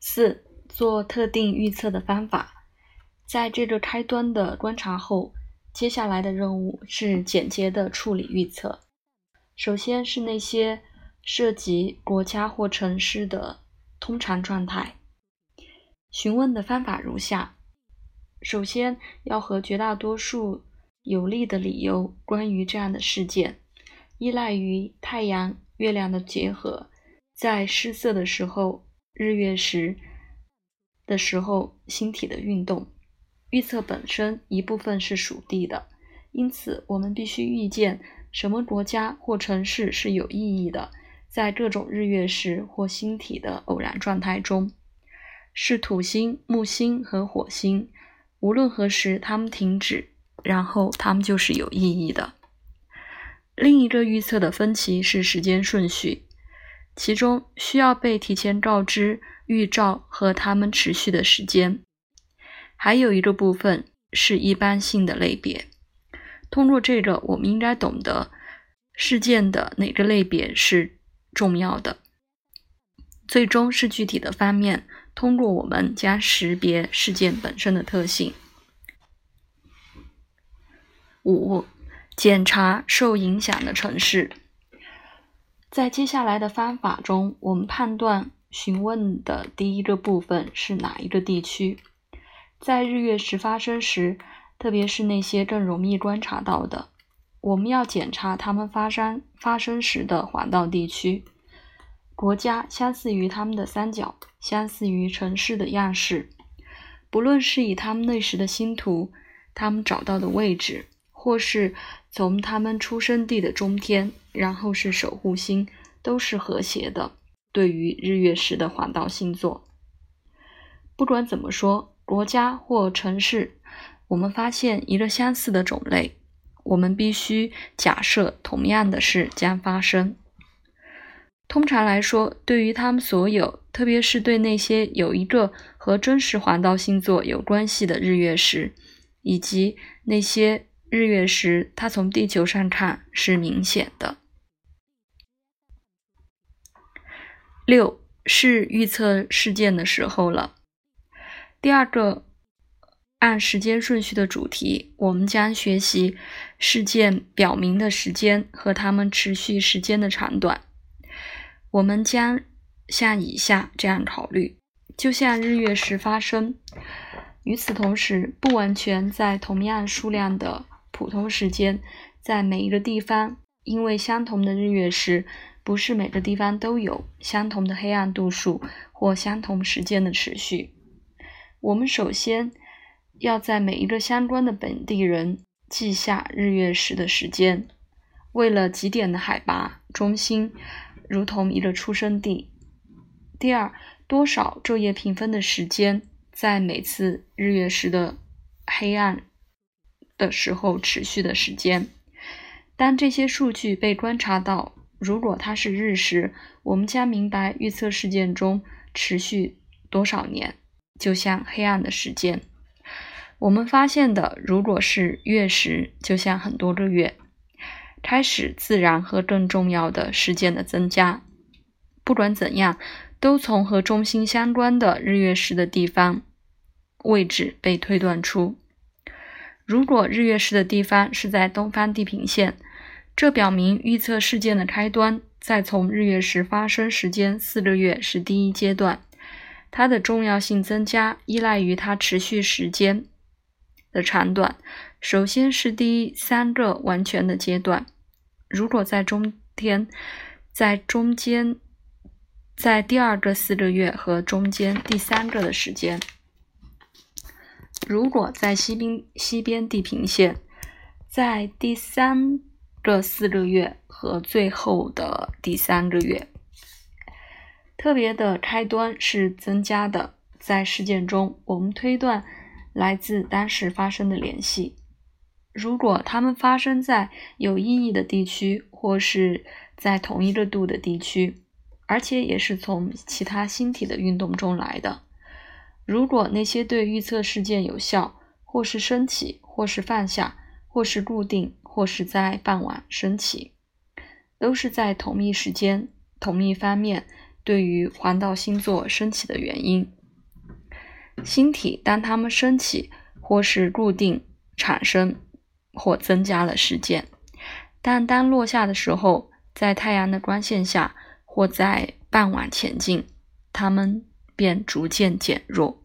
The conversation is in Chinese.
四、做特定预测的方法。在这个开端的观察后，接下来的任务是简洁的处理预测。首先是那些涉及国家或城市的通常状态。询问的方法如下：首先要和绝大多数有利的理由关于这样的事件，依赖于太阳、月亮的结合，在失色的时候、日月食的时候、星体的运动。预测本身一部分是属地的，因此我们必须预见什么国家或城市是有意义的，在各种日月食或星体的偶然状态中。是土星、木星和火星，无论何时它们停止，然后它们就是有意义的。另一个预测的分歧是时间顺序，其中需要被提前告知预兆和它们持续的时间。还有一个部分是一般性的类别，通过这个，我们应该懂得事件的哪个类别是重要的。最终是具体的方面。通过我们将识别事件本身的特性。五、检查受影响的城市。在接下来的方法中，我们判断询问的第一个部分是哪一个地区。在日月食发生时，特别是那些更容易观察到的，我们要检查它们发生发生时的环道地区。国家相似于它们的三角，相似于城市的样式。不论是以他们那时的星图，他们找到的位置，或是从他们出生地的中天，然后是守护星，都是和谐的。对于日月食的环道星座，不管怎么说，国家或城市，我们发现一个相似的种类，我们必须假设同样的事将发生。通常来说，对于他们所有，特别是对那些有一个和真实环道星座有关系的日月食，以及那些日月食，它从地球上看是明显的。六是预测事件的时候了。第二个按时间顺序的主题，我们将学习事件表明的时间和它们持续时间的长短。我们将像以下这样考虑：就像日月食发生，与此同时，不完全在同样数量的普通时间，在每一个地方，因为相同的日月食，不是每个地方都有相同的黑暗度数或相同时间的持续。我们首先要在每一个相关的本地人记下日月食的时间，为了极点的海拔中心。如同一个出生地。第二，多少昼夜平分的时间在每次日月食的黑暗的时候持续的时间。当这些数据被观察到，如果它是日食，我们将明白预测事件中持续多少年，就像黑暗的时间。我们发现的，如果是月食，就像很多个月。开始自然和更重要的事件的增加。不管怎样，都从和中心相关的日月食的地方位置被推断出。如果日月食的地方是在东方地平线，这表明预测事件的开端在从日月食发生时间四个月是第一阶段。它的重要性增加依赖于它持续时间的长短。首先是第三个完全的阶段，如果在中天，在中间，在第二个四个月和中间第三个的时间，如果在西边西边地平线，在第三个四个月和最后的第三个月，特别的开端是增加的，在事件中，我们推断来自当时发生的联系。如果它们发生在有意义的地区，或是在同一个度的地区，而且也是从其他星体的运动中来的，如果那些对预测事件有效，或是升起，或是放下，或是固定，或是在傍晚升起，都是在同一时间、同一方面对于环道星座升起的原因。星体当它们升起，或是固定产生，或增加了事件；但当落下的时候，在太阳的光线下，或在傍晚前进，它们便逐渐减弱。